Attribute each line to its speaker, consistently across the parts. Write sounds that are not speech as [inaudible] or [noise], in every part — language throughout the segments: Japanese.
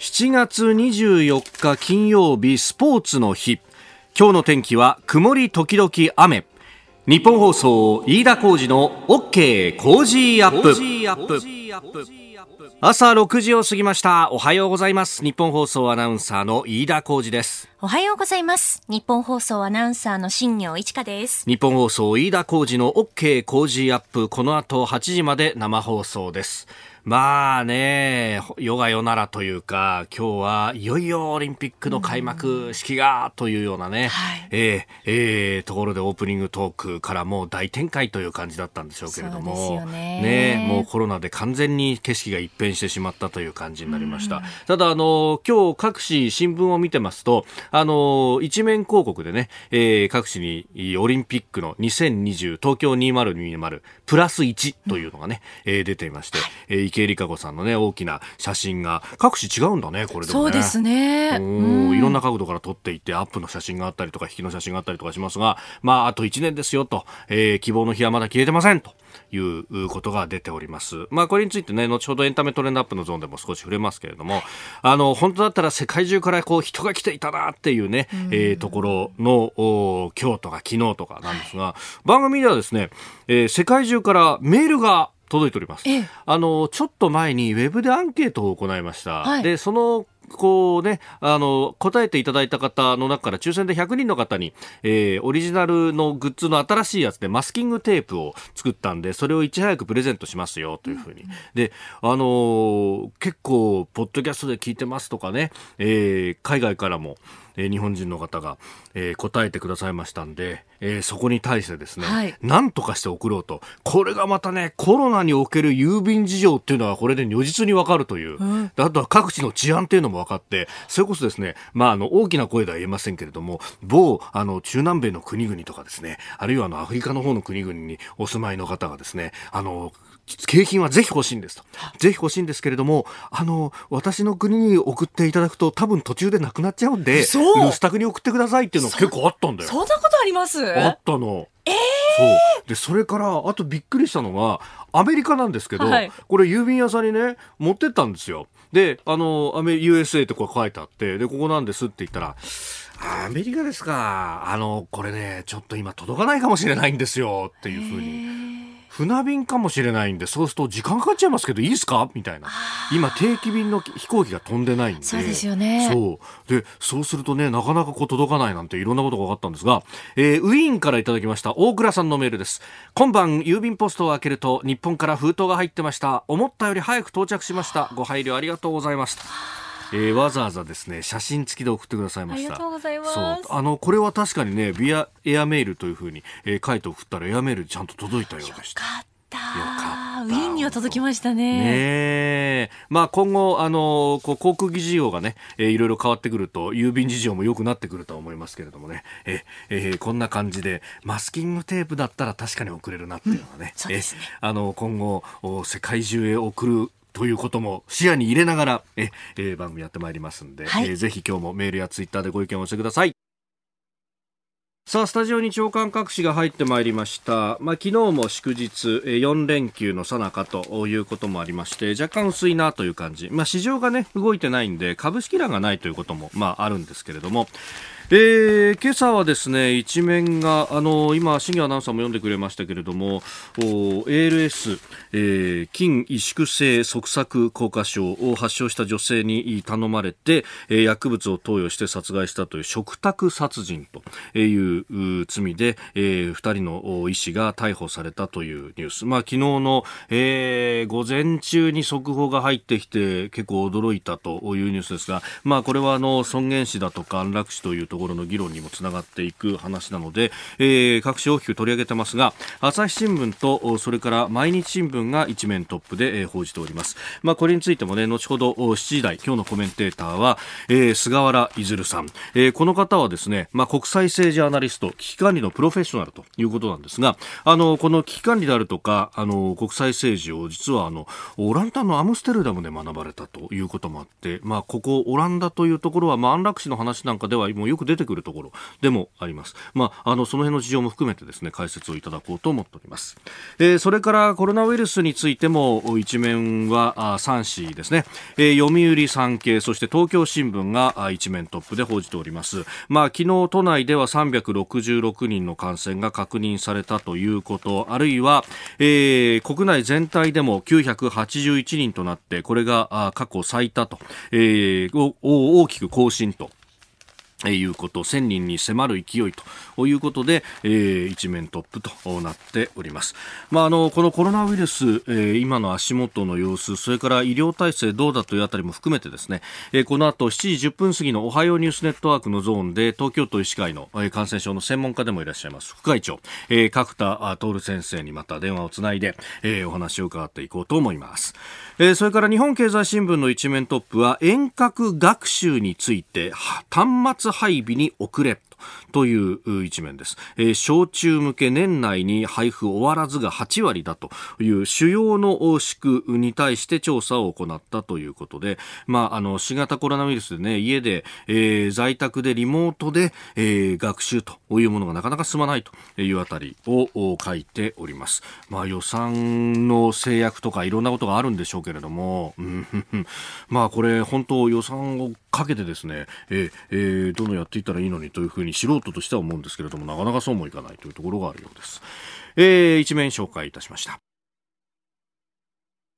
Speaker 1: 7月24日金曜日スポーツの日。今日の天気は曇り時々雨。日本放送飯田浩二の OK 工事アップ。朝6時を過ぎました。おはようございます。日本放送アナウンサーの飯田浩二です。
Speaker 2: おはようございます。日本放送アナウンサーの新業一華です。
Speaker 1: 日本放送飯田浩二の OK 工事アップ。この後8時まで生放送ですまあね、世が世ならというか、今日はいよいよオリンピックの開幕式がというようなね、はい、えー、えー、ところでオープニングトークからもう大展開という感じだったんでしょうけれども、ね、ね、もうコロナで完全に景色が一変してしまったという感じになりました。ただ、あの、今日各紙新聞を見てますと、あの、一面広告でね、えー、各紙にオリンピックの2020東京2020プラス1というのがね、うん、えー、出ていまして、えー池江璃花子さんのね、大きな写真が、各紙違うんだね、これでも
Speaker 2: ね。そうですね。
Speaker 1: うん、いろんな角度から撮っていって、アップの写真があったりとか、引きの写真があったりとかしますが、まあ、あと1年ですよと、えー、希望の日はまだ消えてませんと。いうことが出ております。まあ、これについてね、後ほどエンタメトレンドアップのゾーンでも少し触れますけれども、あの、本当だったら世界中からこう人が来ていたなっていうね、うえー、ところの、今日とか昨日とかなんですが、番組ではですね、えー、世界中からメールが届いております。あの、ちょっと前にウェブでアンケートを行いました。はい、で、そのこうね、あの、答えていただいた方の中から抽選で100人の方に、えー、オリジナルのグッズの新しいやつでマスキングテープを作ったんで、それをいち早くプレゼントしますよ、というふうに。で、あのー、結構、ポッドキャストで聞いてますとかね、えー、海外からも、えー、日本人の方が、えー、答えてくださいましたんで、えー、そこに対してですね、はい、何とかして送ろうと。これがまたね、コロナにおける郵便事情っていうのはこれで如実にわかるという、うん、あとは各地の治安っていうのも分かって、それこそですね、まあ、あの、大きな声では言えませんけれども、某、あの、中南米の国々とかですね、あるいはあの、アフリカの方の国々にお住まいの方がですね、あの、景品はぜひ欲しいんですと。ぜひ欲しいんですけれども、あの、私の国に送っていただくと多分途中でなくなっちゃうんで、留守宅に送ってくださいっていうの結構あったんだよ。
Speaker 2: そんなことあります？
Speaker 1: あったの。
Speaker 2: えー、
Speaker 1: そう。でそれからあとびっくりしたのはアメリカなんですけど、はい、これ郵便屋さんにね持ってったんですよ。であのアメ USA ってこれ書いてあってでここなんですって言ったらアメリカですか。あのこれねちょっと今届かないかもしれないんですよっていうふうに船便かもしれないんでそうすると時間かかっちゃいますけどいいですか？みたいな。今定期便の飛行機が飛んでないんで。
Speaker 2: そうですよね。
Speaker 1: そう。でそうするとねなかなかこう届かないなんていろんなことが分かったんですが、えー、ウィーンからいただきました大倉さんのメールです。今晩郵便ポストを開けると日本から封筒が入ってました。思ったより早く到着しました。ご配慮ありがとうございましたえー、わざわざですね写真付きで送ってくださいました。
Speaker 2: ありがとうございます。
Speaker 1: そう。あのこれは確かにねビアエアメールというふうに、えー、書いて送ったらエアメールちゃんと届いたようでした。
Speaker 2: よかった。ウィーンには届きましたね。
Speaker 1: ねまあ今後、あの、こう航空機事情がね、えー、いろいろ変わってくると、郵便事情も良くなってくると思いますけれどもね、ええー、こんな感じで、マスキングテープだったら確かに送れるなっていうのはね、
Speaker 2: うん、ね。
Speaker 1: あの、今後、世界中へ送るということも視野に入れながらえ、えー、番組やってまいりますんで、はい、えー、ぜひ今日もメールやツイッターでご意見をお寄せください。さあ、スタジオに長官各紙が入ってまいりました。まあ、昨日も祝日、4連休のさなかということもありまして、若干薄いなという感じ。まあ、市場がね、動いてないんで、株式欄がないということも、まあ、あるんですけれども、えー、今朝はですね一面があの今、新業アナウンサーも読んでくれましたけれども ALS、えー、筋萎縮性側索硬化症を発症した女性に頼まれて、えー、薬物を投与して殺害したという嘱託殺人という罪で、えー、2人の医師が逮捕されたというニュース、まあ、昨日の、えー、午前中に速報が入ってきて結構驚いたというニュースですが、まあ、これはあの尊厳死だとか安楽死というところの議論にもつながっていく話なので、えー、各紙大きく取り上げてますが朝日新聞とそれから毎日新聞が一面トップで、えー、報じております、まあ、これについてもね後ほど7時台今日のコメンテーターは、えー、菅原出さん、えー、この方はですね、まあ、国際政治アナリスト危機管理のプロフェッショナルということなんですがあのこの危機管理であるとかあの国際政治を実はあのオランダのアムステルダムで学ばれたということもあって、まあ、ここオランダというところは、まあ、安楽死の話なんかではもうよく出てくるところでもあります。まあ、あの、その辺の事情も含めてですね、解説をいただこうと思っております。えー、それからコロナウイルスについても一面は3紙ですね、えー、読売産経、そして東京新聞が一面トップで報じております。まあ、昨日都内では366人の感染が確認されたということ、あるいは、えー、国内全体でも981人となって、これが過去最多と、えー、大きく更新ということ、1000人に迫る勢いということで、えー、一面トップとなっております。まあ、あの、このコロナウイルス、えー、今の足元の様子、それから医療体制どうだというあたりも含めてですね、えー、この後7時10分過ぎのおはようニュースネットワークのゾーンで、東京都医師会の、えー、感染症の専門家でもいらっしゃいます、副会長、えー、角田徹先生にまた電話をつないで、えー、お話を伺っていこうと思います。えー、それから日本経済新聞の一面トップは、遠隔学習について、端末配備に遅れ。という一面です、えー、小中向け年内に配布終わらずが8割だという主要の市区に対して調査を行ったということで、まあ、あの新型コロナウイルスでね家で、えー、在宅でリモートで、えー、学習というものがなかなか進まないというあたりを書いております、まあ、予算の制約とかいろんなことがあるんでしょうけれども、まあこれ本当予算をかけてですね、えーえー、どのやっていったらいいのにというふうに素人としては思うんですけれどもなかなかそうもいかないというところがあるようです、えー、一面紹介いたしました。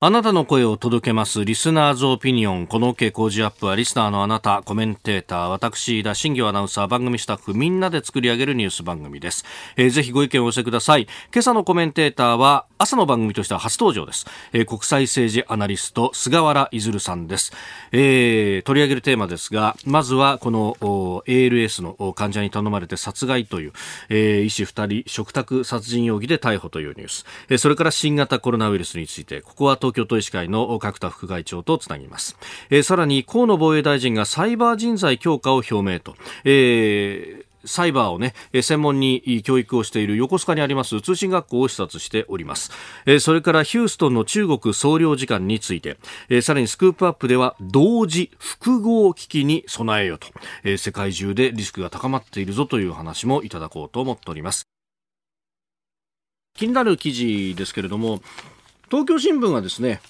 Speaker 1: あなたの声を届けます。リスナーズオピニオン。この OK 工事アップは、リスナーのあなた、コメンテーター、私、田新業アナウンサー、番組スタッフ、みんなで作り上げるニュース番組です。えー、ぜひご意見をお寄せください。今朝のコメンテーターは、朝の番組としては初登場です。えー、国際政治アナリスト、菅原いずるさんです。えー、取り上げるテーマですが、まずは、この ALS の患者に頼まれて殺害という、えー、医師二人、食卓殺人容疑で逮捕というニュース。えー、それから新型コロナウイルスについて、ここは東京都医師会の角田副会長とつなぎます、えー、さらに河野防衛大臣がサイバー人材強化を表明と、えーサイバーをね、専門に教育をしている横須賀にあります通信学校を視察しております。それからヒューストンの中国総領事館について、さらにスクープアップでは同時複合危機に備えよと、世界中でリスクが高まっているぞという話もいただこうと思っております。気になる記事ですけれども、東京新聞はですね、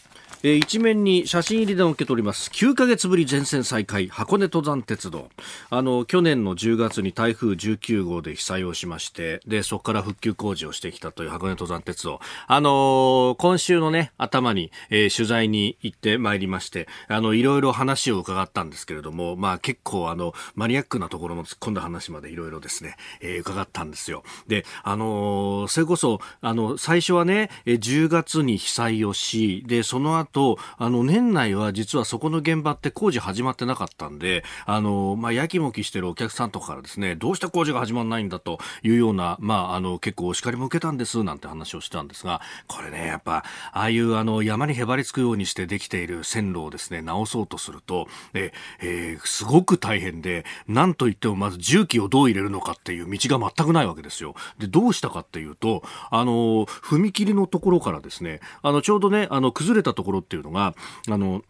Speaker 1: えー、一面に写真入りで受け取ります。9ヶ月ぶり全線再開。箱根登山鉄道。あの去年の10月に台風19号で被災をしましてでそこから復旧工事をしてきたという箱根登山鉄道。あのー、今週のね頭に、えー、取材に行ってまいりましてあのいろいろ話を伺ったんですけれどもまあ結構あのマニアックなところの突っ込んだ話までいろいろですね、えー、伺ったんですよ。であの、それこそあの最初はね10月に被災をしでその後と、あの、年内は実はそこの現場って工事始まってなかったんで、あの、まあ、やきもきしてるお客さんとかからですね、どうして工事が始まらないんだというような、まあ、あの、結構お叱りも受けたんです、なんて話をしたんですが、これね、やっぱ、ああいうあの、山にへばりつくようにしてできている線路をですね、直そうとすると、え、えー、すごく大変で、なんといってもまず重機をどう入れるのかっていう道が全くないわけですよ。で、どうしたかっていうと、あの、踏切のところからですね、あの、ちょうどね、あの、崩れたところっていうのが、あの、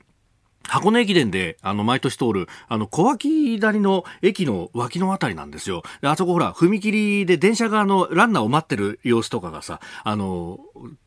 Speaker 1: 箱根駅伝で、あの、毎年通る、あの、小脇谷の駅の脇のあたりなんですよ。あそこほら、踏切で電車があの、ランナーを待ってる様子とかがさ、あの、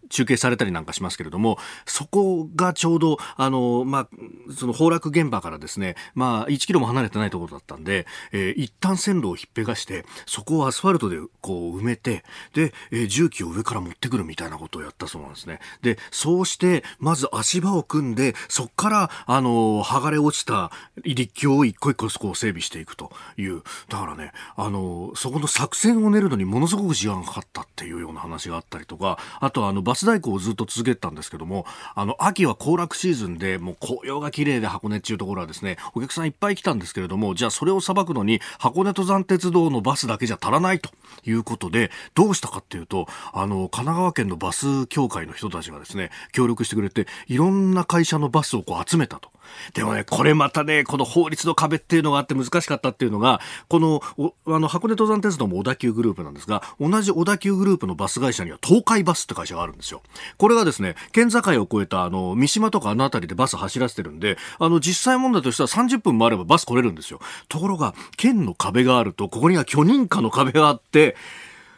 Speaker 1: 中継されたりなんかしますけれども、そこがちょうど、あの、まあ、その崩落現場からですね、まあ、1キロも離れてないところだったんで、えー、一旦線路を引っぺがして、そこをアスファルトでこう埋めて、で、えー、重機を上から持ってくるみたいなことをやったそうなんですね。で、そうして、まず足場を組んで、そこから、あの、剥がれ落ちた立橋を一個一個そこう整備していくという。だからね、あの、そこの作戦を練るのにものすごく時間がかかったっていうような話があったりとか、あとあの、バ代行をずっと続けてたんですけども、あの、秋は行楽シーズンで、もう紅葉が綺麗で箱根っていうところはですね、お客さんいっぱい来たんですけれども、じゃあそれをさばくのに、箱根登山鉄道のバスだけじゃ足らないということで、どうしたかっていうと、あの、神奈川県のバス協会の人たちがですね、協力してくれて、いろんな会社のバスをこう集めたと。でもね、これまたね、この法律の壁っていうのがあって難しかったっていうのが、この、あの、箱根登山鉄道も小田急グループなんですが、同じ小田急グループのバス会社には東海バスって会社があるんですよ。これがですね、県境を越えた、あの、三島とかあの辺りでバス走らせてるんで、あの、実際問題としては30分もあればバス来れるんですよ。ところが、県の壁があると、ここには許認可の壁があって、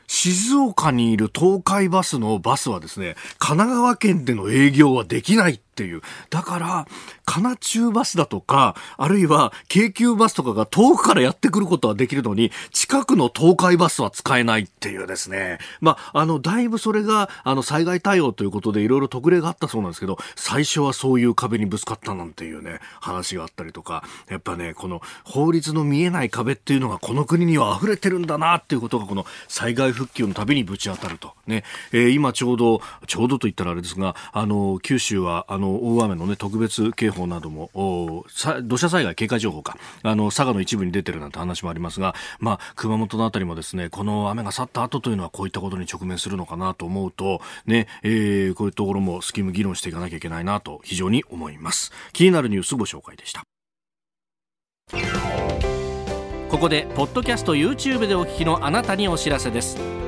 Speaker 1: 静岡にいる東海バスのバスはですね、神奈川県での営業はできないっていう。だから、カナ中バスだとか、あるいは京急バスとかが遠くからやってくることはできるのに、近くの東海バスは使えないっていうですね。まあ、あの、だいぶそれが、あの、災害対応ということでいろいろ特例があったそうなんですけど、最初はそういう壁にぶつかったなんていうね、話があったりとか、やっぱね、この法律の見えない壁っていうのがこの国には溢れてるんだなっていうことが、この災害復旧のたびにぶち当たると。ね、えー、今ちょうど、ちょうどと言ったらあれですが、あの、九州は、あの、の大雨の、ね、特別警報なども土砂災害警戒情報か。あの佐賀の一部に出てるなんて話もありますが、まあ、熊本のあたりもですねこの雨が去った後というのはこういったことに直面するのかなと思うと、ねえー、こういうところもスキム議論していかなきゃいけないなと非常に思います。気になるニュースご紹介でした。ここでポッドキャスト YouTube でお聞きのあなたにお知らせです。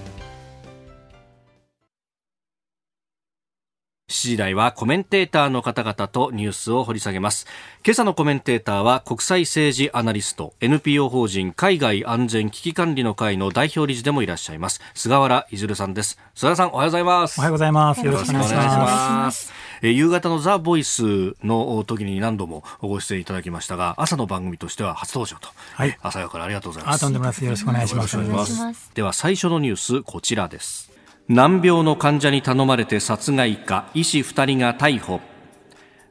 Speaker 1: 時台はコメンテーターの方々とニュースを掘り下げます。今朝のコメンテーターは国際政治アナリスト、NPO 法人海外安全危機管理の会の代表理事でもいらっしゃいます、菅原いずるさんです。菅原さん、おはようございます。
Speaker 3: おはようございます。よろしくお願いします。
Speaker 1: え夕方のザ・ボイスの時に何度もご出演いただきましたが、朝の番組としては初登場と。はい。朝からありがとうございます。あ、
Speaker 3: とんでもないです。よろしくお願いします。
Speaker 1: では最初のニュース、こちらです。難病の患者に頼まれて殺害か医師2人が逮捕。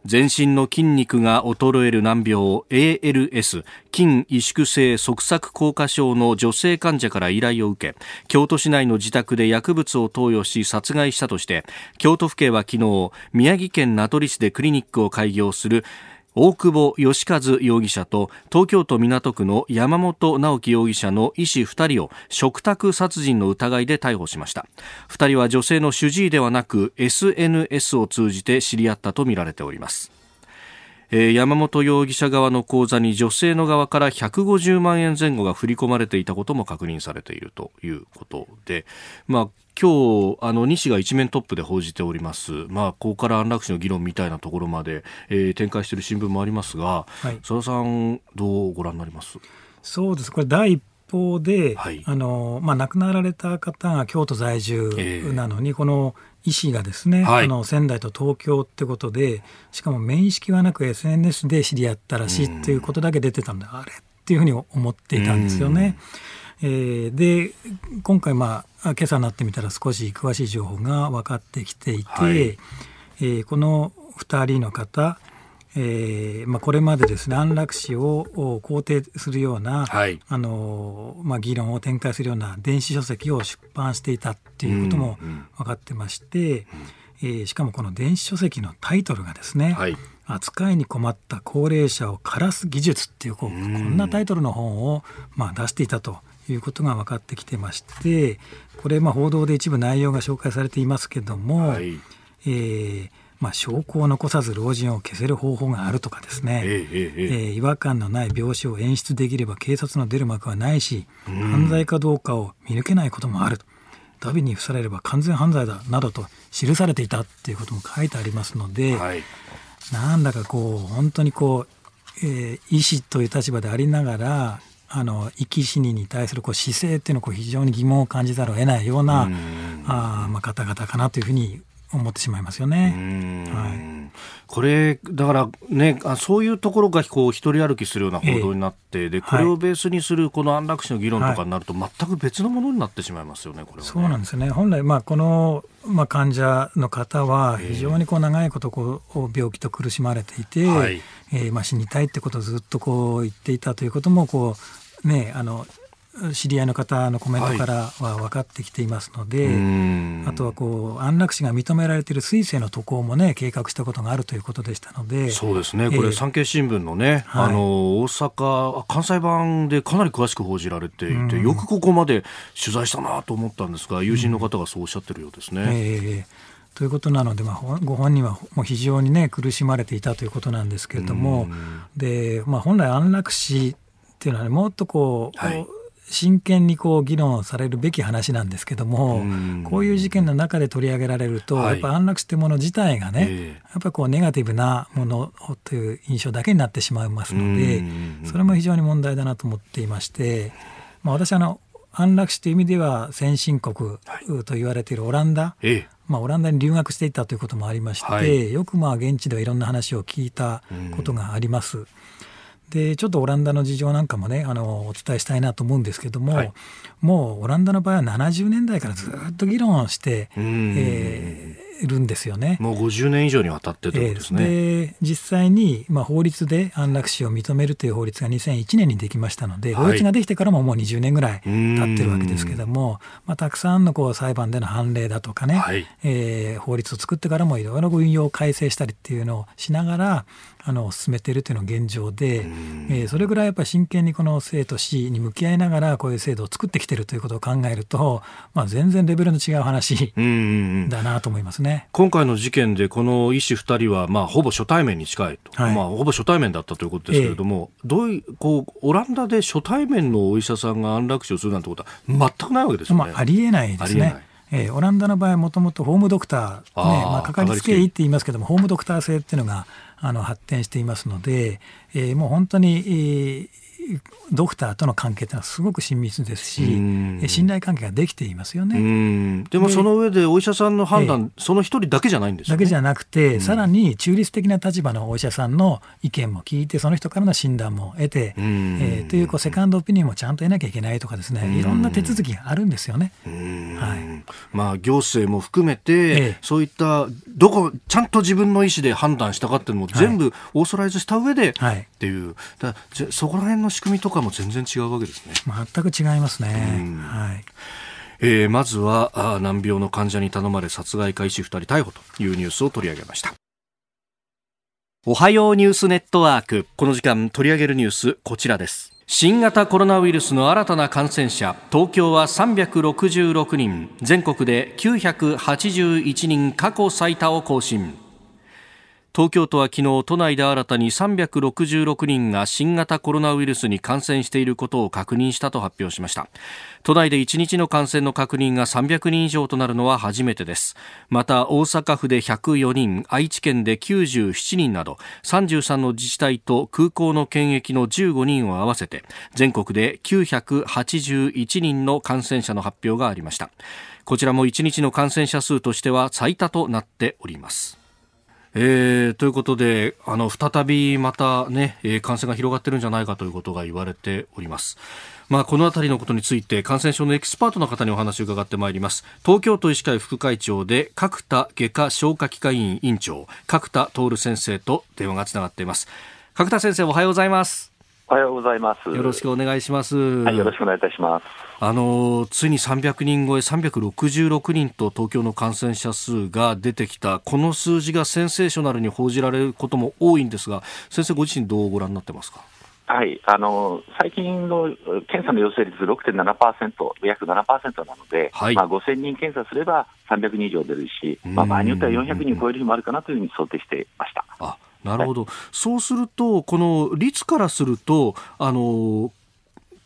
Speaker 1: 全身の筋肉が衰える難病 ALS 筋萎縮性側索硬化症の女性患者から依頼を受け京都市内の自宅で薬物を投与し殺害したとして京都府警は昨日宮城県名取市でクリニックを開業する大久保義和容疑者と東京都港区の山本直樹容疑者の医師2人を嘱託殺人の疑いで逮捕しました。2人は女性の主治医ではなく SNS を通じて知り合ったとみられております。えー、山本容疑者側の口座に女性の側から150万円前後が振り込まれていたことも確認されているということで、まあ、今日あの西が一面トップで報じております、まあ、ここから安楽死の議論みたいなところまで、えー、展開している新聞もありますが、はい、佐田さん、どうご覧になります？
Speaker 3: そうです。これ第一報で、はい、あのまあ、亡くなられた方が京都在住なのに、えー、この医師がですね、はい、あの仙台と東京ってことでしかも面識はなく SNS で知り合ったらしいっていうことだけ出てたんで、あれっていうふうに思っていたんですよね。えー、で今回、まあ、今朝になってみたら少し詳しい情報が分かってきていて、はい、えー、この2人の方えーまあ、これまでですね安楽死を肯定するような、はい、あのまあ、議論を展開するような電子書籍を出版していたっていうことも分かってまして、うん。うん、えー、しかもこの電子書籍のタイトルがですね、はい、扱いに困った高齢者を枯らす技術っていうこうこんなタイトルの本を、まあ、出していたということが分かってきてましてこれ、まあ、報道で一部内容が紹介されていますけども、はい、えーまあ、証拠を残さず老人を消せる方法があるとかですね、えー、えー、違和感のない病死を演出できれば警察の出る幕はないし、犯罪かどうかを見抜けないこともあるダビに付されれば完全犯罪だなどと記されていたっていうことも書いてありますので、はい、なんだかこう本当にこう、えー、医師という立場でありながらあの生き死にに対するこう姿勢っていうのをこう非常に疑問を感じざるを得ないようなあ、まあ、方々かなというふうに思ってしまいますよね。はい、
Speaker 1: これだからねあそういうところがこう一人歩きするような報道になって、えー、でこれをベースにするこの安楽死の議論とかになると、全く別のものになってしまいますよね。これ、ね、
Speaker 3: そうなんですね。本来まあこのまあ患者の方は非常にこう長いことこう病気と苦しまれていて、えー、まあ死にたいってことをずっとこう言っていたということもこうねあの知り合いの方のコメントからは分かってきていますので、はい、あとはこう安楽死が認められている水星の渡航もね計画したことがあるということでしたので
Speaker 1: そうですね。これ、産経新聞のね、はい、あの大阪関西版でかなり詳しく報じられていて、よくここまで取材したなと思ったんですが友人の方がそうおっしゃってるようですね。え
Speaker 3: ーということなので、まあ、ご本人はもう非常に、ね、苦しまれていたということなんですけれども、でまあ、本来、安楽死っていうのは、ね、もっとこう、はい、真剣にこう議論されるべき話なんですけども、こういう事件の中で取り上げられると、はい、やっぱ安楽死というもの自体がね、えー、やっぱりこうネガティブなものという印象だけになってしまいますので、それも非常に問題だなと思っていまして、まあ、私あの、安楽死という意味では先進国と言われているオランダ、はい、まあ、オランダに留学していたということもありまして、はい、よくまあ現地ではいろんな話を聞いたことがあります。でちょっとオランダの事情なんかもねあのお伝えしたいなと思うんですけども、はい、もうオランダの場合は70年代からずっと議論して、えー、るんですよね。
Speaker 1: もう50年以上にわたってということですね。え
Speaker 3: ー、で実際に、まあ、法律で安楽死を認めるという法律が2001年にできましたので、法律ができてからももう20年ぐらい経ってるわけですけども、まあ、たくさんのこう裁判での判例だとかね、はい、えー、法律を作ってからもいろいろ運用を改正したりっていうのをしながら、あの進めているというのが現状で、えー、それぐらいやっぱり真剣にこの生と死に向き合いながらこういう制度を作ってきているということを考えると、まあ、全然レベルの違う話だなと思いますね。
Speaker 1: 今回の事件でこの医師2人は、まあ、ほぼ初対面に近いと、はい、まあ、ほぼ初対面だったということですけれども、えー、どういうこうオランダで初対面のお医者さんが安楽死をするなんてことは全くないわけですよね。
Speaker 3: まあ、ありえないですね。えー、オランダの場合はもともとホームドクター、ねまあ、かかりつけ医って言いますけどもホームドクター制っていうのがあの発展していますので、えー、もう本当に、ドクターとの関係というのはすごく親密ですし、信頼関係ができていますよね。
Speaker 1: でもその上でお医者さんの判断、その一人だけじゃないんです、
Speaker 3: ね、だけじゃなくて、さらに中立的な立場のお医者さんの意見も聞いて、その人からの診断も得て、えー、というこうセカンドオピニオンもちゃんと得なきゃいけないとかですね、いろんな手続きがあるんですよね。
Speaker 1: はい、まあ行政も含めて、ええ、そういったどこちゃんと自分の意思で判断したかっていうのも全部オーソライズした上で、はい、っていう、だそこら辺の仕組みとかも全然違うわけですね。
Speaker 3: 全く違いますね。はい。
Speaker 1: えー、まずはあ難病の患者に頼まれ殺害開始2人逮捕というニュースを取り上げました。おはようニュースネットワーク。この時間取り上げるニュースこちらです。新型コロナウイルスの新たな感染者。東京は366人。全国で981人過去最多を更新東京都は昨日都内で新たに366人が新型コロナウイルスに感染していることを確認したと発表しました。都内で1日の感染の確認が300人以上となるのは初めてです。また大阪府で104人愛知県で97人など33の自治体と空港の検疫の15人を合わせて全国で981人の感染者の発表がありました。こちらも1日の感染者数としては最多となっております。えー、ということで、あの、再びまたね、えー、感染が広がってるんじゃないかということが言われております。まあ、このあたりのことについて、感染症のエキスパートの方にお話を伺ってまいります。東京都医師会副会長で、角田外科消化器科医院院長、角田徹先生と電話がつながっています。角田先生、おはようございます。
Speaker 4: おはようございます。
Speaker 1: よろしくお願いします。
Speaker 4: はい、よろしくお願いいたします。
Speaker 1: あのついに300人超え、366人と東京の感染者数が出てきた、この数字がセンセーショナルに報じられることも多いんですが、先生、ご自身、どうご覧になってますか？
Speaker 4: はい、あの最近の検査の陽性率6.7%、約7%なので、はい、まあ、5000人検査すれば300人以上出るし、まあ、場合によっては400人超える日もあるかなというふうに想定していました。
Speaker 1: あなるほど、はい、そうすると、この率からすると、あの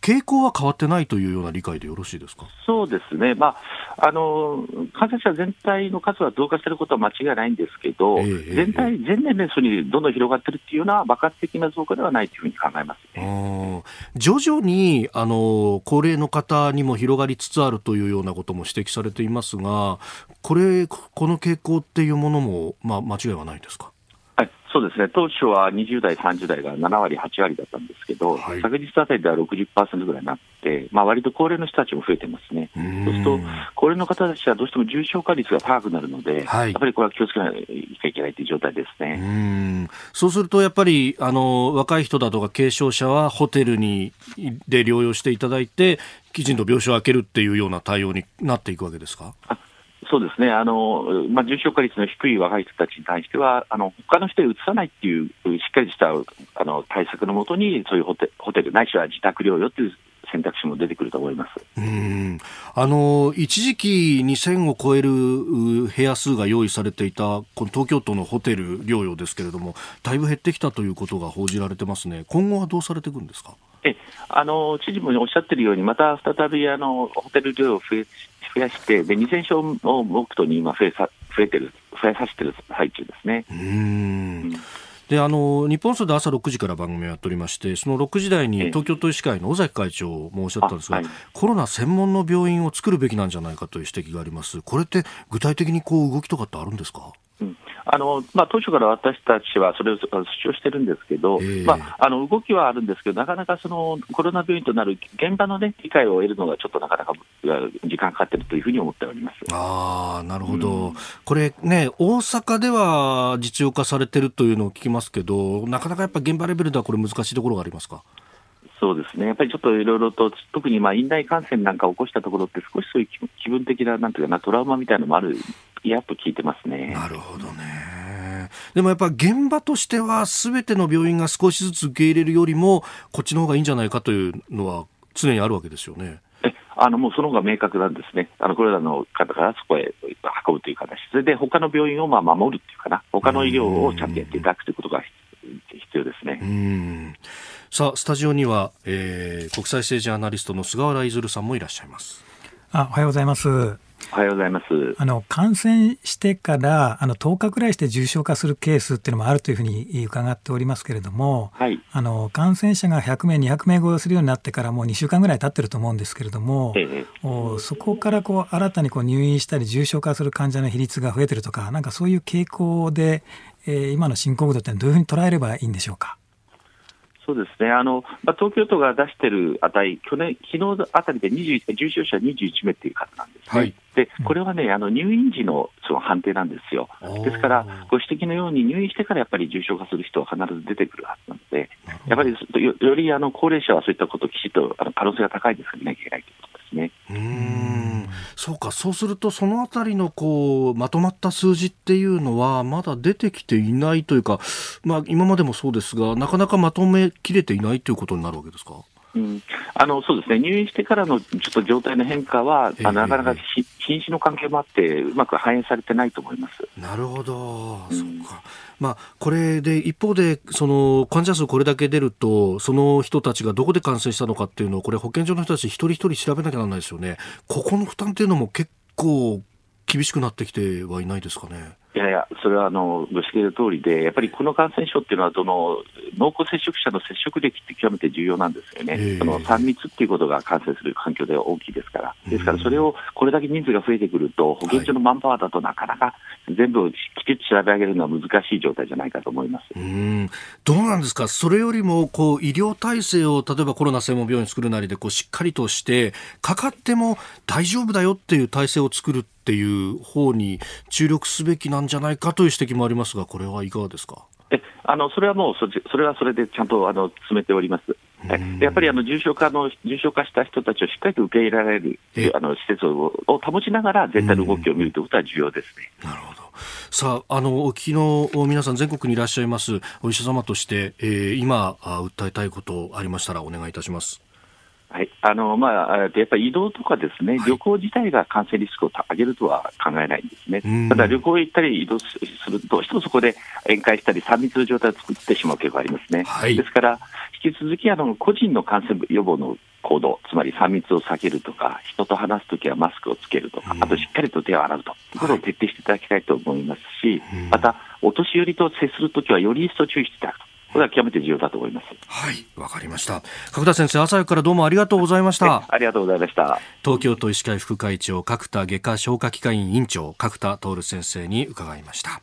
Speaker 1: 傾向は変わってないというような理解でよろしいですか？
Speaker 4: そうですね、まあ、あの感染者全体の数は増加していることは間違いないんですけど、えー、全体、全年齢層にどんどん広がっているというような爆発的な増加ではないというふうに考えます、ね、
Speaker 1: 徐々にあの高齢の方にも広がりつつあるというようなことも指摘されていますが、これ、この傾向っていうものも、まあ、間違いはないですか？
Speaker 4: そうですね、当初は20代、30代が7割、8割だったんですけど、はい、昨日あたりでは60%ぐらいになって、まあ割と高齢の人たちも増えてますね。そうすると、高齢の方たちはどうしても重症化率が高くなるので、はい、やっぱりこれは気をつけなきゃいけないという状態ですね。
Speaker 1: うんそうすると、やっぱりあの若い人だとか軽症者はホテルにで療養していただいて、きちんと病床を空けるっていうような対応になっていくわけですか？
Speaker 4: そうですね、あのまあ、重症化率の低い若い人たちに対しては、あの他の人にうつさないっていう、しっかりしたあの対策のもとに、そういうホテホテル、ないしは自宅療養という選択肢も出てくると思います。うん。
Speaker 1: あの一時期2000を超える部屋数が用意されていたこの東京都のホテル療養ですけれども、だいぶ減ってきたということが報じられてますね、今後はどうされていくんですか？
Speaker 4: えあの知事もおっしゃってるように、また再びあのホテル療養を増やして、で2000床を目途に今増えさ、増えてる、増やさせてる最中ですね。うん
Speaker 1: であの日本総で朝6時から番組をやっておりましてその6時台に東京都医師会の尾崎会長もおっしゃったんですが、はい、コロナ専門の病院を作るべきなんじゃないかという指摘があります。これって具体的にこう動きとかってあるんですか？
Speaker 4: うん。あのまあ、当初から私たちはそれを主張してるんですけど、えー、まあ、あの動きはあるんですけど、なかなかそのコロナ病院となる現場の、ね、理解を得るのがちょっとなかなか時間かかっているというふうに思っております。
Speaker 1: あなるほど、うん、これね、大阪では実用化されてるというのを聞きますけど、なかなかやっぱ現場レベルではこれ、難しいところがありますか？
Speaker 4: そうですね、やっぱりちょっといろいろと、特にまあ院内感染なんかを起こしたところって、少しそういう気分的な、なんていうかな、トラウマみたいなのもある、やっと聞いてますね。
Speaker 1: なるほどね。でもやっぱ現場としては、すべての病院が少しずつ受け入れるよりも、こっちの方がいいんじゃないかというのは、常にあるわけですよね。
Speaker 4: あのもうその方が明確なんですね、あのこれらの方からそこへ運ぶという形、それで他の病院をまあ守るっていうかな、他の医療をちゃんとやっていただくということが必要ですね。うん
Speaker 1: さあ、スタジオには、えー、国際政治アナリストの菅原出さんもいらっしゃいます。
Speaker 3: あ、おはようございます。お
Speaker 4: はようございます。
Speaker 3: あの感染してからあの10日くらいして重症化するケースっていうのもあるというふうに伺っておりますけれども、はい、あの感染者が100名、200名超えするようになってからもう2週間ぐらい経ってると思うんですけれども、ええ、おそこからこう新たにこう入院したり重症化する患者の比率が増えてるとか、なんかそういう傾向で、えー、今の深刻度ってどういうふうに捉えればいいんでしょうか？
Speaker 4: そうですね、あのまあ、東京都が出している値、去年、昨日あたりで21重症者21名という数なんですね、はい、でこれはね、あの入院時のその判定なんですよ、ですから、ご指摘のように入院してからやっぱり重症化する人は必ず出てくるはずなので、やっぱりよよりあの高齢者はそういったことをきちっとあの可能性が高いですから、なきゃいけないということですね。
Speaker 1: うん。そうか、そうすると、そのあたりのこうまとまった数字っていうのは、まだ出てきていないというか、まあ、今までもそうですが、なかなかまとめきれていないということになるわけですか？
Speaker 4: うん、あのそうですね。入院してからのちょっと状態の変化は、えー、なかなか瀕死の関係もあって、うまく反映されてないと思います。
Speaker 1: なるほど、うん、そうか、まあ、これで一方でその患者数これだけ出ると、その人たちがどこで感染したのかっていうのを、これ、保健所の人たち一人一人調べなきゃならないですよね、ここの負担っていうのも結構厳しくなってきてはいないですかね。
Speaker 4: いやいや、それはあのご指摘の通りで、やっぱりこの感染症っていうのは、その濃厚接触者の接触歴って極めて重要なんですよね、その3密っていうことが感染する環境では大きいですから、ですからそれをこれだけ人数が増えてくると、保健所のマンパワーだとなかなか全部きちっと調べ上げるのは難しい状態じゃないかと思います。
Speaker 1: うん。どうなんですか、それよりもこう医療体制を例えばコロナ専門病院作るなりでこうしっかりとして、かかっても大丈夫だよっていう体制を作るっていう方に注力すべきなんじゃないかという指摘もありますが、これはいかがですか？
Speaker 4: えあのそれはもうそ、それはそれでちゃんとあの詰めております。やっぱりあの重症化の重症化した人たちをしっかりと受け入れられるあの施設をを保ちながら、全体の動きを見るということは重要ですね。
Speaker 1: なるほどさあ、あの、昨日、皆さん全国にいらっしゃいます、お医者様として、えー、今、訴えたいことありましたらお願いいたします。
Speaker 4: はい。あのまあ、やっぱり移動とかですね、旅行自体が感染リスクを上げるとは考えないんですね、ただ旅行行ったり移動すると、どうしてもそこで宴会したり、3密の状態を作ってしまう傾向がありますね。はい、ですから、引き続きあの個人の感染予防の行動、つまり3密を避けるとか、人と話すときはマスクをつけるとか、あとしっかりと手を洗うとい。うことを徹底していただきたいと思いますし、また、お年寄りと接するときはより一層注意していただくと。これは極めて重要だと思います。
Speaker 1: はい、わかりました。角田先生、朝からどうもありがとうございました。
Speaker 4: ありがとうございました。
Speaker 1: 東京都医師会副会長、角田外科消化器科医院院長、角田徹先生に伺いました。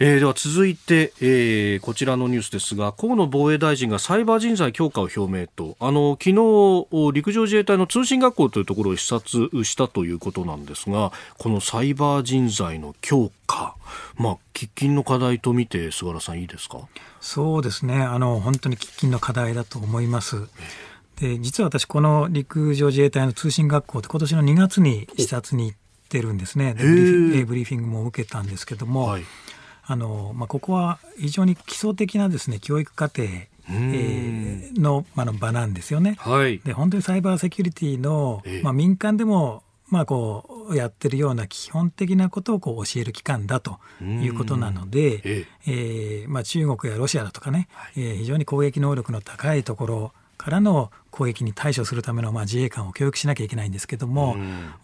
Speaker 1: えー、では続いて、えー、こちらのニュースですが河野防衛大臣がサイバー人材強化を表明と。あの昨日陸上自衛隊の通信学校というところを視察したということなんですがこのサイバー人材の強化、まあ、喫緊の課題と見て菅原さんいいですか？
Speaker 3: そうですね。あの本当に喫緊の課題だと思います。で実は私この陸上自衛隊の通信学校って今年の2月に視察に行ってるんですね。ブリーフィングも受けたんですけども、はいあのまあ、ここは非常に基礎的なですね教育課程えー、の,、まあ、の場なんですよね。はい、で本当にサイバーセキュリティの、まあ、民間でもまあ、こうやってるような基本的なことをこう教える機関だということなので、え。えー、まあ、中国やロシアだとかね、はい、えー、非常に攻撃能力の高いところからの攻撃に対処するためのまあ自衛官を教育しなきゃいけないんですけども、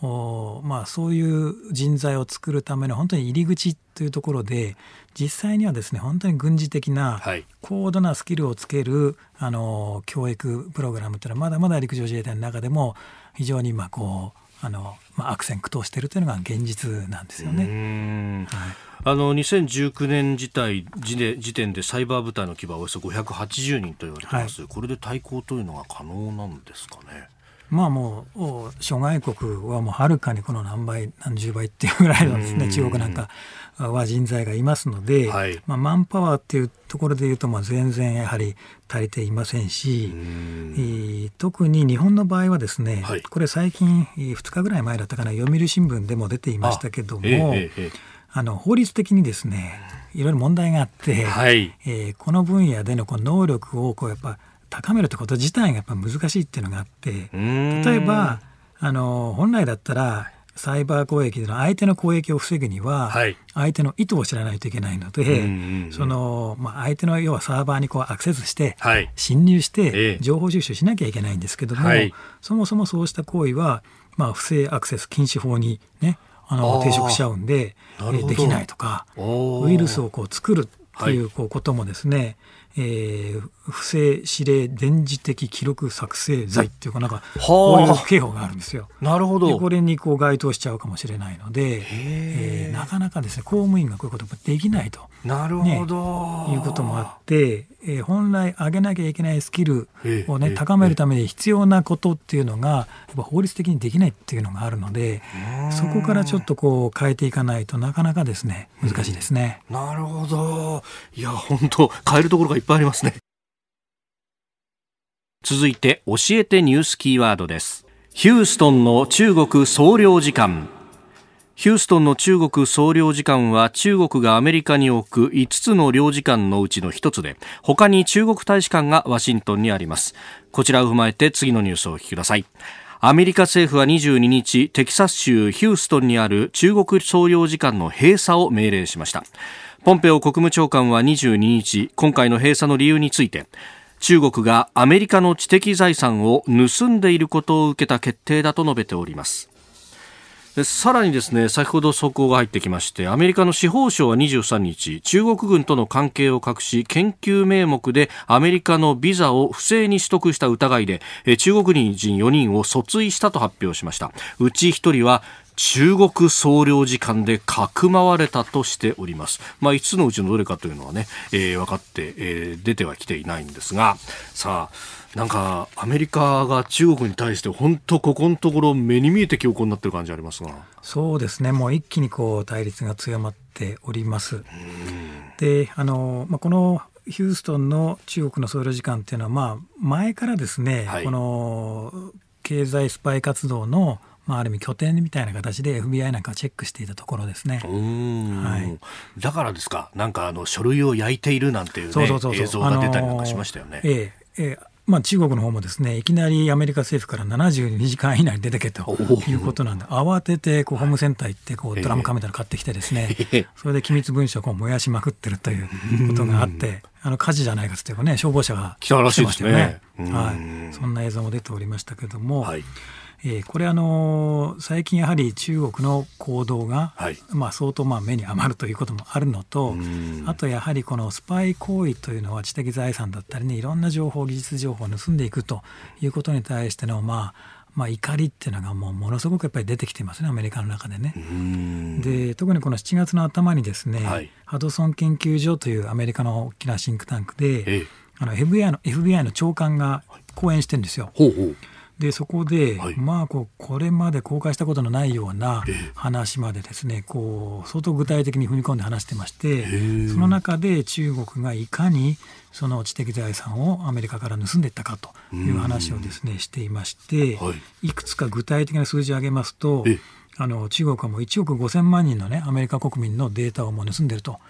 Speaker 3: うん、おまあ、そういう人材を作るための本当に入り口というところで実際にはですね本当に軍事的な高度なスキルをつける、あの教育プログラムというのはまだまだ陸上自衛隊の中でも非常にまあこうあの、まあ、悪戦苦闘しているというのが現実なんですよね。はい
Speaker 1: あの2019年自体時点でサイバー部隊の規模はおよそ580人と言われています、はい、これで対抗というのが可能なんですかね。
Speaker 3: まあもう諸外国はもうはるかにこの何倍何十倍っていうぐらいのですね中国なんかは人材がいますので、はい、まあ、マンパワーっていうところでいうとまあ全然やはり足りていませんし、ん。特に日本の場合はですね、はい、これ最近2日ぐらい前だったかな読売新聞でも出ていましたけども。えーえーあの法律的にですねいろいろ問題があって、はい、えー、この分野でのこう能力をこうやっぱ高めるってこと自体がやっぱ難しいっていうのがあって例えばあの本来だったらサイバー攻撃での相手の攻撃を防ぐには、相手の意図を知らないといけないので、そのまあ、相手の要はサーバーにこうアクセスして、侵入して情報収集しなきゃいけないんですけども、そもそもそうした行為は、まあ、不正アクセス禁止法に、ね、あの抵触しちゃうんで、えできないとかウイルスをこう作るっていうこうこともですね、えー、不正指令電磁的記録作成罪っていうかなんかこういう刑法があるんですよ。
Speaker 1: なるほど
Speaker 3: これにこう該当しちゃうかもしれないので、えー、なかなかですね公務員がこういうこともできないと。
Speaker 1: なるほど、
Speaker 3: ね、いうこともあって、えー、本来上げなきゃいけないスキルをね高めるために必要なことっていうのがやっぱ法律的にできないっていうのがあるのでそこからちょっとこう変えていかないとなかなかですね難しいですね。
Speaker 1: なるほどいや本当変えるところがいっぱいありますね。続いて教えてニュースキーワードです。ヒューストンの中国総領事館。ヒューストンの中国総領事館は中国がアメリカに置く5つの領事館のうちの1つで他に中国大使館がワシントンにあります。こちらを踏まえて次のニュースをお聞きください。アメリカ政府は22日テキサス州ヒューストンにある中国総領事館の閉鎖を命令しました。ポンペオ国務長官は22日今回の閉鎖の理由について中国がアメリカの知的財産を盗んでいることを受けた決定だと述べております。さらにですね先ほど速報が入ってきましてアメリカの司法省は23日中国軍との関係を隠し研究名目でアメリカのビザを不正に取得した疑いで中国人4人を訴追したと発表しました。うち1人は中国総領事館でかくまわれたとしております。まあ、5つのうちのどれかというのはね、えー、分かって、えー、出てはきていないんですが、さあ、なんか、アメリカが中国に対して本当ここのところ目に見えて強硬になってる感じありますが。
Speaker 3: そうですね。もう一気にこう対立が強まっております。で、あの、まあ、このヒューストンの中国の総領事館っていうのは、まあ、前からですね、はい、この経済スパイ活動のまあ、ある意味拠点みたいな形で FBI なんかチェックしていたところですね。
Speaker 1: はい、だからですか、なんかあの書類を焼いているなんていう,、ね、映像が出たりなんかしましたよね。
Speaker 3: ええええ。まあ、中国の方もですねいきなりアメリカ政府から72時間以内に出てけということなんで慌ててこうホームセンター行ってこうドラムカメラ買ってきてですね、それで機密文書をこう燃やしまくってるということがあってあの火事じゃないかつってね消防車が
Speaker 1: 来たらしいですね。
Speaker 3: はい、そんな映像も出ておりましたけども、はいえー、これあの最近やはり中国の行動が、はい、まあ、相当まあ目に余るということもあるのとあとやはりこのスパイ行為というのは知的財産だったりねいろんな情報技術情報を盗んでいくということに対してのまあまあ、怒りっていうのがもうものすごくやっぱり出てきていますね、アメリカの中でね。で特にこの7月の頭にですね、はい、ハドソン研究所というアメリカの大きなシンクタンクで、ええ、あの FBI の FBI の長官が講演してるんですよ。ほうほうでそこで、はい、まあこうこれまで公開したことのないような話までですね、こう相当具体的に踏み込んで話してましてその中で中国がいかにその知的財産をアメリカから盗んでいったかという話をですねしていまして、はい、いくつか具体的な数字を挙げますとあの中国はもう1億5000万人の、ね、アメリカ国民のデータをもう盗んでると。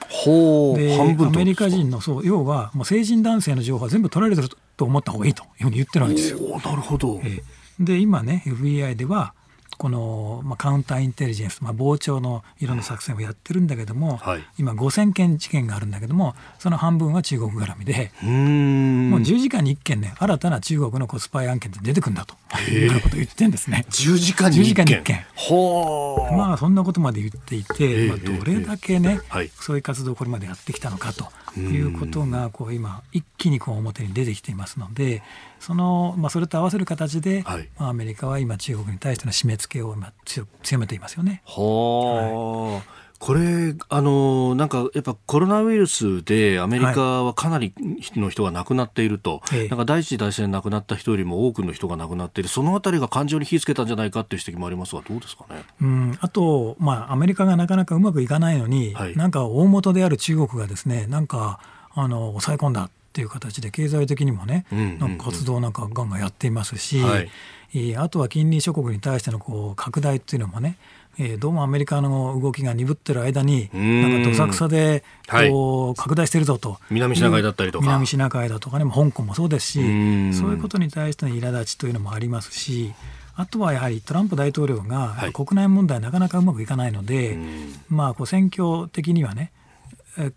Speaker 3: でアメリカ人のそう要はもう成人男性の情報は全部取られてると思った方がいいというふうに言ってるわけですよ。
Speaker 1: なるほど、
Speaker 3: えー、で今ね FBI ではこの、まあ、カウンターインテリジェンス、まあ、傍聴のいろんな作戦をやってるんだけども、はい、今5000件事件があるんだけどもその半分は中国絡みでもう10時間に1件ね新たな中国のコスパイ案件って出てくるんだということを言ってんですね。
Speaker 1: 10時間に1件 ,10 時間に
Speaker 3: 1件。まあそんなことまで言っていて、まあ、どれだけね、はい、そういう活動をこれまでやってきたのかということがこう今一気にこう表に出てきていますのでその、まあ、それと合わせる形で、はい、まあ、アメリカは今中国に対しての締め付けを今強めていますよね。
Speaker 1: はあ、これあのなんかやっぱコロナウイルスでアメリカはかなりの人が亡くなっていると、はい、なんか第一次大戦亡くなった人よりも多くの人が亡くなっているそのあたりが感情に火つけたんじゃないかという指摘もありますがどうですかね？
Speaker 3: うんあと、まあ、アメリカがなかなかうまくいかないのに、はい、なんか大元である中国がですねなんかあの抑え込んだっていう形で経済的にもね、なんか活動なんかガンガンやっていますし、はい、あとは近隣諸国に対してのこう拡大っていうのもねえー、どうもアメリカの動きが鈍ってる間に、なんかどさくさでこう、拡大してるぞと、
Speaker 1: 南シナ海だったりとか、
Speaker 3: 南シナ海だとかね、香港もそうですし、そういうことに対しての苛立ちというのもありますし、あとはやはりトランプ大統領が国内問題、なかなかうまくいかないので、まあ、こう選挙的にはね、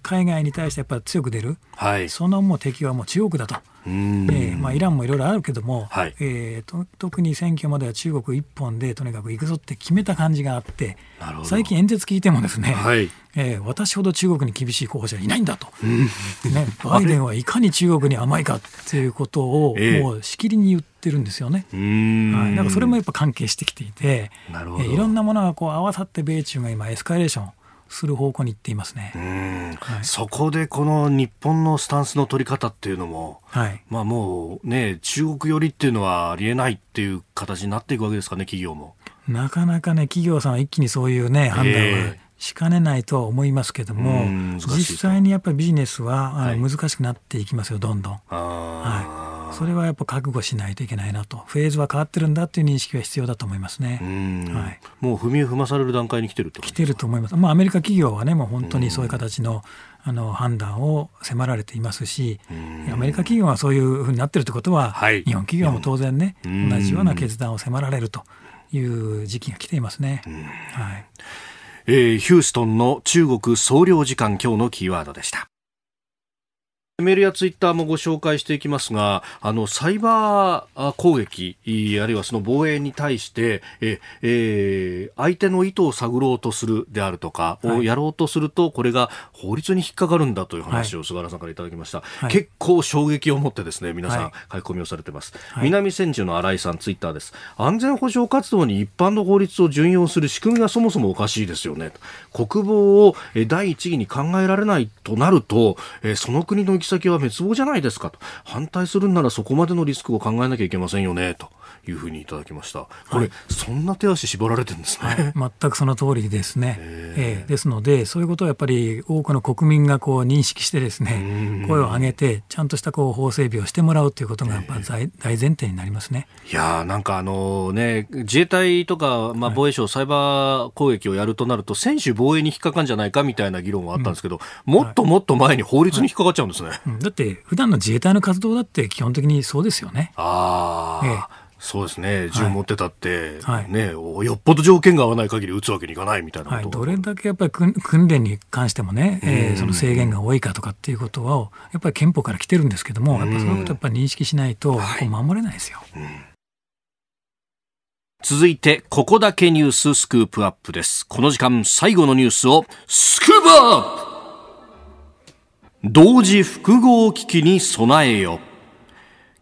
Speaker 3: 海外に対してやっぱり強く出る、はい、そのもう敵はもう中国だと。えーまあ、イランもいろいろあるけども、はい、えー、と特に選挙までは中国一本でとにかく行くぞって決めた感じがあって最近演説聞いてもですね、はい、えー、私ほど中国に厳しい候補者はいないんだと、[laughs] ね、バイデンはいかに中国に甘いかっていうことを [laughs] もうしきりに言ってるんですよね。はい、だからそれもやっぱ関係してきていて、えー、いろんなものがこう合わさって米中が今エスカレーションする方向に行っていますね、
Speaker 1: はい、そこでこの日本のスタンスの取り方っていうのも、はい、まあもうね、中国寄りっていうのはありえないっていう形になっていくわけですかね、企業も。
Speaker 3: なかなかね、企業さんは一気にそういうね、判断はしかねないとは思いますけども、実際にやっぱりビジネスはあの難しくなっていきますよ、どんどん。はいそれはやっぱ覚悟しないといけないなと、フェーズは変わってるんだっていう認識は必要だと思いますね。
Speaker 1: はい、もう踏み踏まされる段階に来てるって
Speaker 3: 来てると思います。まあ、アメリカ企業はね、もう本当にそういう形のあの判断を迫られていますし、アメリカ企業はそういうふうになってるってことは、はい、日本企業も当然ね、同じような決断を迫られるという時期が来ていますね。はい。
Speaker 1: えー、ヒューストンの中国総領事館今日のキーワードでした。メールやツイッターもご紹介していきますが、あの、サイバー攻撃、あるいはその防衛に対して、え、えー、相手の意図を探ろうとするであるとか、をやろうとすると、これが法律に引っかかるんだという話を菅原さんからいただきました。はい、結構衝撃を持ってですね、皆さん、書き込みをされてます。はい、南千住の新井さん、ツイッターです。安全保障活動に一般の法律を順用する仕組みがそもそもおかしいですよね。国防を第一義に考えられないとなると、その国の行き先は滅亡じゃないですかと。反対するんならそこまでのリスクを考えなきゃいけませんよねと。いうふうにいただきました。これ、はい、そんな手足絞られてるんですね。
Speaker 3: はい、[laughs] 全くその通りですね。えー、ですので、そういうことをやっぱり多くの国民がこう認識してですね、声を上げて、ちゃんとしたこう法整備をしてもらうということがやっぱ大大前提になりますね。
Speaker 1: いやなんかあのね、自衛隊とか、まあ、防衛省、サイバー攻撃をやるとなると、専守防衛に引っかかるんじゃないかみたいな議論はあったんですけど、うん、もっともっと前に法律に引っかかっちゃうんですね。はい
Speaker 3: だって普段の自衛隊の活動だって基本的にそうですよね。
Speaker 1: ああ。ええそうですね、銃持ってたって、はい、ね、よっぽど条件が合わない限り撃つわけにいかないみたいな
Speaker 3: はい、どれだけやっぱり訓練に関してもね、えー、その制限が多いかとかっていうことは、やっぱり憲法から来てるんですけども、やっぱそういうことやっぱり認識しないと、守れないですよ。はいうん。
Speaker 1: 続いて、ここだけニューススクープアップです。この時間、最後のニュースを、スクープアップ。同時複合機器に備えよ。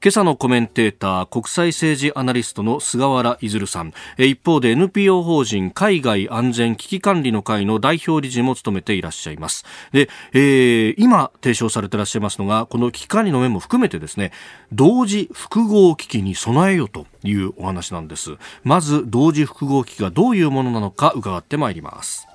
Speaker 1: 今朝のコメンテーター国際政治アナリストの菅原出さん。一方で NPO 法人海外安全危機管理の会の代表理事も務めていらっしゃいます。で、えー、今提唱されていらっしゃいますのがこの危機管理の面も含めてですね同時複合危機に備えよというお話なんです。まず同時複合危機がどういうものなのか伺ってまいります。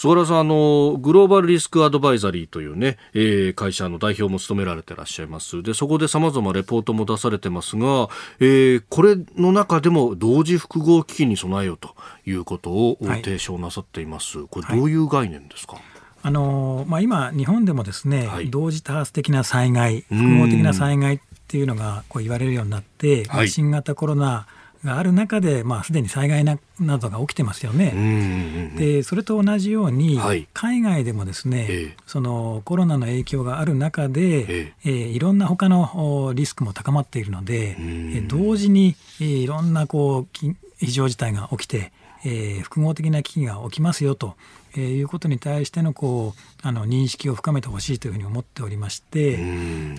Speaker 1: 菅原さんあの、グローバルリスクアドバイザリーというね、えー、会社の代表も務められていらっしゃいます。で、そこで様々レポートも出されてますが、えー、これの中でも同時複合危機に備えようということを提唱なさっています。はい、これどういう概念ですか、はい。
Speaker 3: あのまあ、今、日本でもですね、はい、同時多発的な災害、複合的な災害っていうのがこう言われるようになって、新型コロナがある中で、まあ、すでに災害ななどが起きてますよね。でそれと同じように、はい、海外でもですね、えー、そのコロナの影響がある中で、えー、えー、いろんな他のリスクも高まっているので、え同時に、えー、いろんなこう非常事態が起きて、えー、複合的な危機が起きますよと。えー、いうことに対してのこうあの認識を深めてほしいというふうに思っておりまして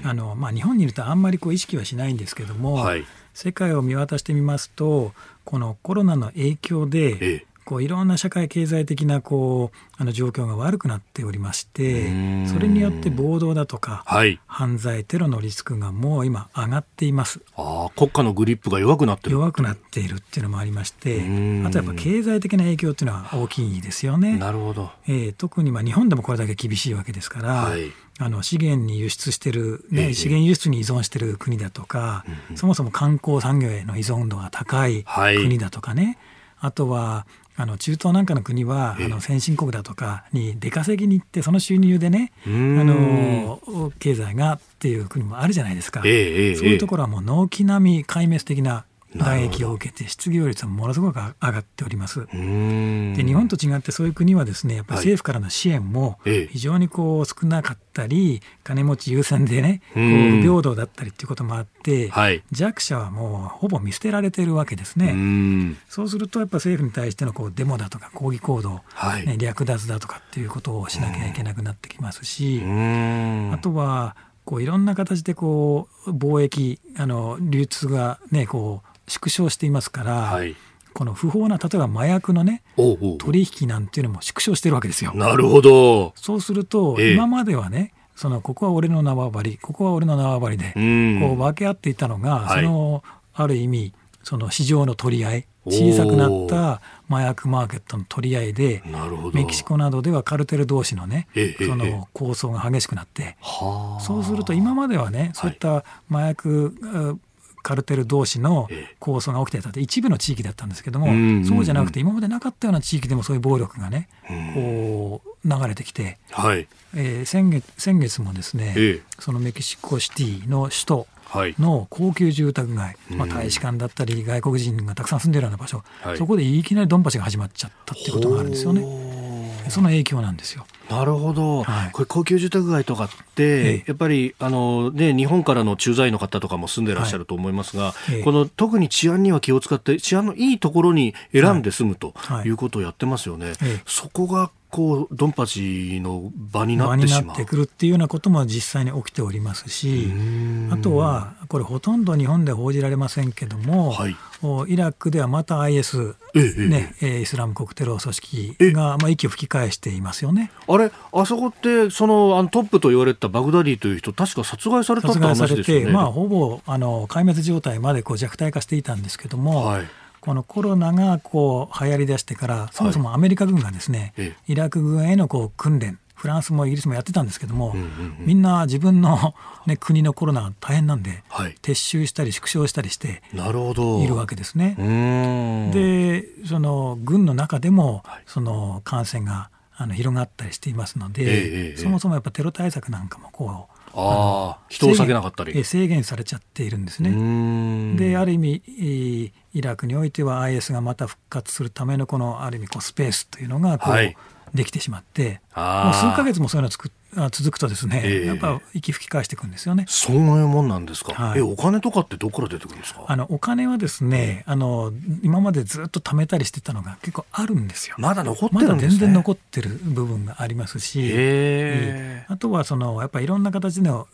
Speaker 3: あの、まあ、日本にいるとあんまりこう意識はしないんですけども、はい、世界を見渡してみますとこのコロナの影響で、ええ、こういろんな社会経済的なこうあの状況が悪くなっておりましてそれによって暴動だとか、はい、犯罪テロのリスクがもう今上がっています。
Speaker 1: あ国家のグリップが弱くなってる。
Speaker 3: 弱くなっているっていうのもありましてあとやっぱ経済的な影響っていうのは大きいですよね。
Speaker 1: なるほど、
Speaker 3: えー、特にまあ日本でもこれだけ厳しいわけですから、はい、あの資源に輸出してる、ね、ええ、資源輸出に依存してる国だとか、うん、そもそも観光産業への依存度が高い国だとかね、はい、あとはあの中東なんかの国は、あの先進国だとかに出稼ぎに行ってその収入でねあの経済がっていう国もあるじゃないですか、そういうところはもう納期並み壊滅的な打撃を受けて失業率はものすごく上がっております。で日本と違ってそういう国はですねやっぱり政府からの支援も非常にこう少なかったり金持ち優先でねこう不平等だったりっていうこともあって、はい、弱者はもうほぼ見捨てられているわけですね。そうするとやっぱ政府に対してのこうデモだとか抗議行動、はい、ね、略奪だとかっていうことをしなきゃいけなくなってきますしあとはこういろんな形でこう貿易あの流通がねこう縮小していますから、はい、この不法な例えば麻薬のね取引なんていうのも縮小してるわけですよ。
Speaker 1: なるほど。
Speaker 3: そうすると、え今まではねそのここは俺の縄張りここは俺の縄張りでこう分け合っていたのが、はい、そのある意味その市場の取り合い小さくなった麻薬マーケットの取り合いでメキシコなどではカルテル同士のね、その抗争が激しくなって、そうすると今まではねそういった麻薬カルテル同士の抗争が起きてたって一部の地域だったんですけども、そうじゃなくて今までなかったような地域でもそういう暴力がね、こう流れてきて、はい。えー、先月先月もですね、ええ、そのメキシコシティの首都の高級住宅街、まあ、大使館だったり外国人がたくさん住んでるような場所、はい、そこでいきなりドンパチが始まっちゃったっていうことがあるんですよね。その影響なんですよ。
Speaker 1: なるほど、はい、これ高級住宅街とかって、ええ、やっぱりあの、ね、日本からの駐在の方とかも住んでらっしゃると思いますが、この特に治安には気を使って治安のいいところに選んで住むとい。うことをやってますよね。そこがこうドンパチの場になってしまう。
Speaker 3: なってくるっていうようなことも実際に起きておりますしあとはこれほとんど日本で報じられませんけども、はい、イラクではまた IS、ねええ。イスラム国テロ組織が、まあ、息を吹き返していますよね。
Speaker 1: あれあそこってそのあのトップと言われたバグダディという人確か殺害されたって話ですよね、
Speaker 3: まあ、ほぼあの壊滅状態までこう弱体化していたんですけども、はいこのコロナがこう流行りだしてから、そもそもアメリカ軍がですね、はい、イラク軍へのこう訓練、フランスもイギリスもやってたんですけども、うんうんうん、みんな自分の、ね、国のコロナが大変なんで、はい、撤収したり縮小したりしているわけですね。でその軍の中でも、その感染があの広がったりしていますので、えー、そもそもやっぱテロ対策なんかもこう
Speaker 1: あ人を下げなかったり。
Speaker 3: 制限されちゃっているんですね。である意味イラクにおいては IS がまた復活するためのこのある意味こうスペースというのがこう、はい、できてしまってもう数か月もそういうのを作っ続くとですね、えー、やっぱ息吹き返していくんですよね。
Speaker 1: そういうもんなんですか？はい、えお金とかってどこから出てくるんですか？
Speaker 3: あのお金はですね、あの今までずっと貯めたりしてたのが結構あるんですよ。
Speaker 1: まだ残ってるんですね。まだ全
Speaker 3: 然残ってる部分がありますし、あとはそのやっぱりいろんな形の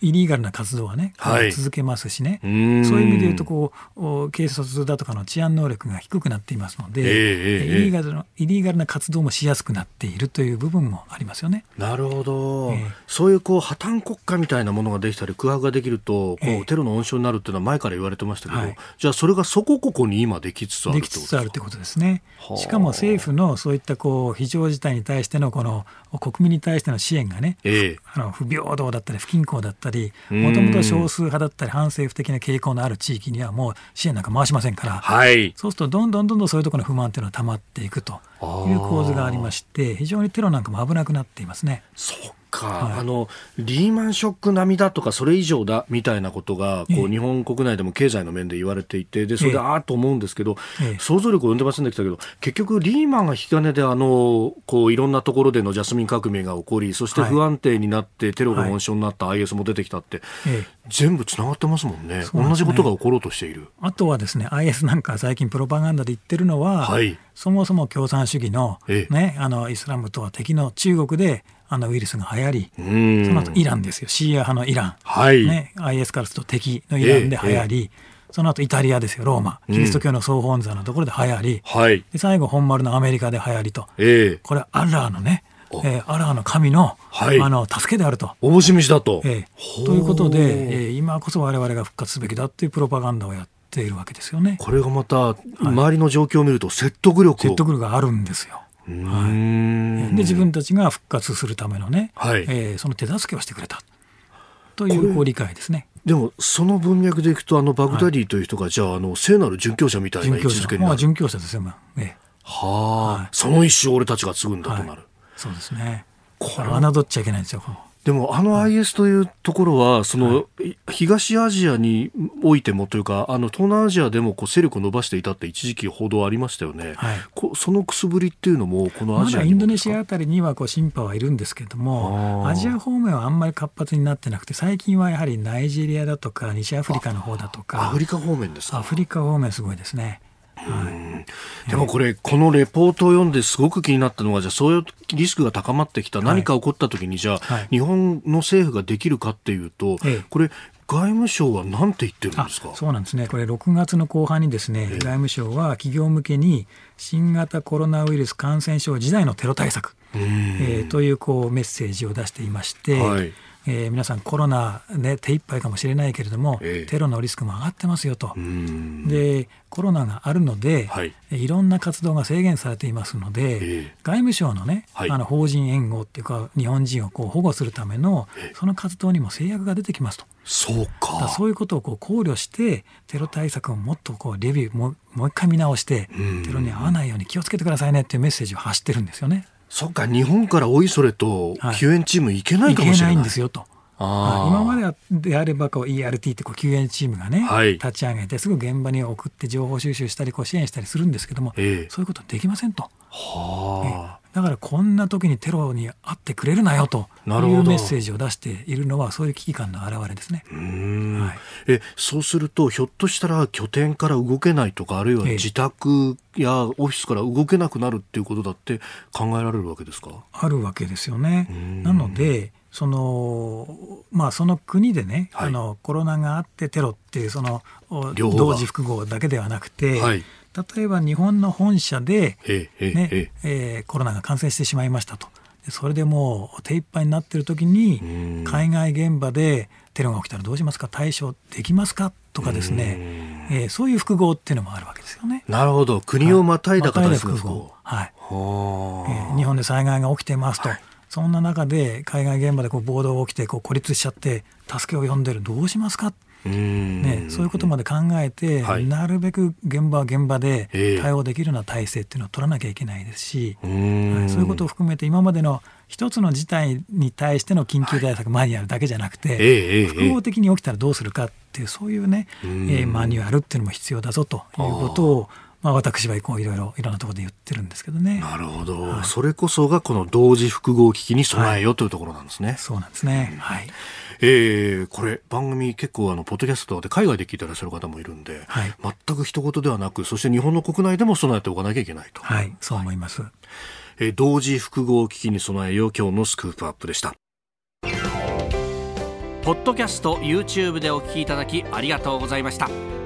Speaker 3: イリーガルな活動はね、はい、続けますしね、そういう意味で言うとこう、警察だとかの治安能力が低くなっていますので、えー、イリーガルのイリーガルな活動もしやすくなっているという部分もありますよね。
Speaker 1: なるほど、えー、そういうこう破綻国家みたいなものができたり、空白ができるとこう、えー、テロの温床になるっていうのは前から言われてましたけど、はい、じゃあ、それがそこここに今できつつある
Speaker 3: と。いうことですね。しかも政府のそういったこう非常事態に対してのこの国民に対しての支援がね、えー、あの不平等だったり不均衡だったり、もともと少数派だったり反政府的な傾向のある地域にはもう支援なんか回しませんから、はい、そうするとどんどんどんどんそういうところの不満というのは溜まっていくという構図がありまして、非常にテロなんかも危なくなっていますね。
Speaker 1: そうか、はい、あのリーマンショック並みだとかそれ以上だみたいなことがこう、日本国内でも経済の面で言われていてでそれでああと思うんですけど、想像力を生んでませんでしたけど結局リーマンが引き金であのこういろんなところでのジャスミン革命が起こりそして不安定になってテロが温床になった IS も出てきたって、全部つながってますもんね、ね、同じことが起ころうとしている。
Speaker 3: あとはですね IS なんか最近プロパガンダで言ってるのは、はい、そもそも共産主義の,、ね、あのイスラムとは敵の中国であのウイルスが流行り、その後イランですよ、シーア派のイラン、はい。ね、IS からすると敵のイランで流行り、えー、その後イタリアですよ、ローマ、キリスト教の総本山のところで流行り、はい、で最後、本丸のアメリカで流行りと、えー、これ、アッラーのね、えー、アラーの神の,、はい、あの助けであると。
Speaker 1: おぼし飯だと、え
Speaker 3: ー。ということで、えー、今こそ我々が復活すべきだっていうプロパガンダをやっているわけですよね。
Speaker 1: これがまた、周りの状況を見ると説得力
Speaker 3: 説得力があるんですよ。はい、で自分たちが復活するためのね、はい。えー、その手助けをしてくれたというこう理解ですね。
Speaker 1: でもその文脈でいくとあのバグダディという人が、はい、じゃああの聖なる殉教者みたいな位置づけになる。
Speaker 3: 殉教者ですよ、まあ。ええ、
Speaker 1: はあ、はい、その一生俺たちが継ぐんだとなる。
Speaker 3: そうですね。これ侮っちゃいけないんですよ。
Speaker 1: でもあの IS というところは、その、東アジアにおいてもというか、あの東南アジアでもこう勢力を伸ばしていたって一時期報道ありましたよね。はい、そのくすぶりっていうのも、このアジア
Speaker 3: インドネシアあたりにはこうシンパはいるんですけれども、アジア方面はあんまり活発になってなくて、最近はやはりナイジェリアだとか、西アフリカの方だとか、
Speaker 1: アフリカ方面です
Speaker 3: アフリカ方面すごいですね。
Speaker 1: はい、でもこれ、このレポートを読んですごく気になったのは、じゃあそういうリスクが高まってきた、何か起こったときに、じゃあ、日本の政府ができるかっていうと、これ、外務省は何て言ってるんですか？
Speaker 3: そうなんですね、これ、6月の後半にですね、外務省は企業向けに、新型コロナウイルス感染症時代のテロ対策、えー、というこうメッセージを出していまして、はいえー、皆さんコロナで手一杯かもしれないけれども、えー、テロのリスクも上がってますよと。でコロナがあるので、はい、いろんな活動が制限されていますので、えー、外務省のね、はい、あの法人援護っていうか日本人をこう保護するための、えー、その活動にも制約が出てきますと。
Speaker 1: そうか。
Speaker 3: そういうことをこう考慮してテロ対策をもっとこうレビューももう一回見直してテロに遭わないように気をつけてくださいねっていうメッセージを発してるんですよね。
Speaker 1: そっか日本からおいそれと救援チーム行けないかもしれない、
Speaker 3: んですよと。今までであればこう ERT ってこう救援チームがね、はい、立ち上げてすぐ現場に送って情報収集したりこう支援したりするんですけども、えー、そういうことできませんと。はだからこんな時にテロに会ってくれるなよというメッセージを出しているのはそういう危機感の表れですね。
Speaker 1: はい、えそうするとひょっとしたら拠点から動けないとかあるいは自宅やオフィスから動けなくなるっていうことだって考えられるわけですか？
Speaker 3: あるわけですよね。なのでそのまあ、その国でね、はい、あのコロナがあってテロっていうその同時複合だけではなくて、はい、例えば日本の本社で、ねえー、コロナが感染してしまいましたと。それでもう手一杯になっている時に海外現場でテロが起きたらどうしますか？対処できますか？とかですね、えー、そういう複合っていうのもあるわけですよね。
Speaker 1: なるほど。国をまたいだ形の複合、
Speaker 3: はい、えー、日本で災害が起きてますと。はい。そんな中で海外現場でこう暴動が起きてこう孤立しちゃって助けを呼んでるどうしますか？ね、そういうことまで考えて、はい、なるべく現場は現場で対応できるような体制っていうのを取らなきゃいけないですし、はい、そういうことを含めて今までの一つの事態に対しての緊急対策マニュアルだけじゃなくて、はい、複合的に起きたらどうするかっていうそういうね、えー、マニュアルっていうのも必要だぞということを、ままあ、私はこういろいろいろんなところで言ってるんですけどね。
Speaker 1: なるほど、はい、それこそがこの同時複合機器に備えようというところなんですね。はい、
Speaker 3: そうなんですね。はい。
Speaker 1: えー、これ番組結構あのポッドキャストで海外で聞いてらっしゃる方もいるんで、はい、全く一言ではなくそして日本の国内でも備えておかなきゃいけないと。
Speaker 3: はい、そう思います。
Speaker 1: えー、同時複合機器に備えよう今日のスクープアップでした。ポッドキャスト YouTube でお聞きいただきありがとうございました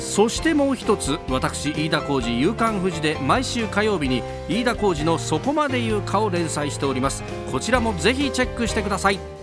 Speaker 1: そしてもう一つ私飯田浩司夕刊富士で毎週火曜日に飯田浩司の「そこまで言うか」を連載しております。こちらもぜひチェックしてください。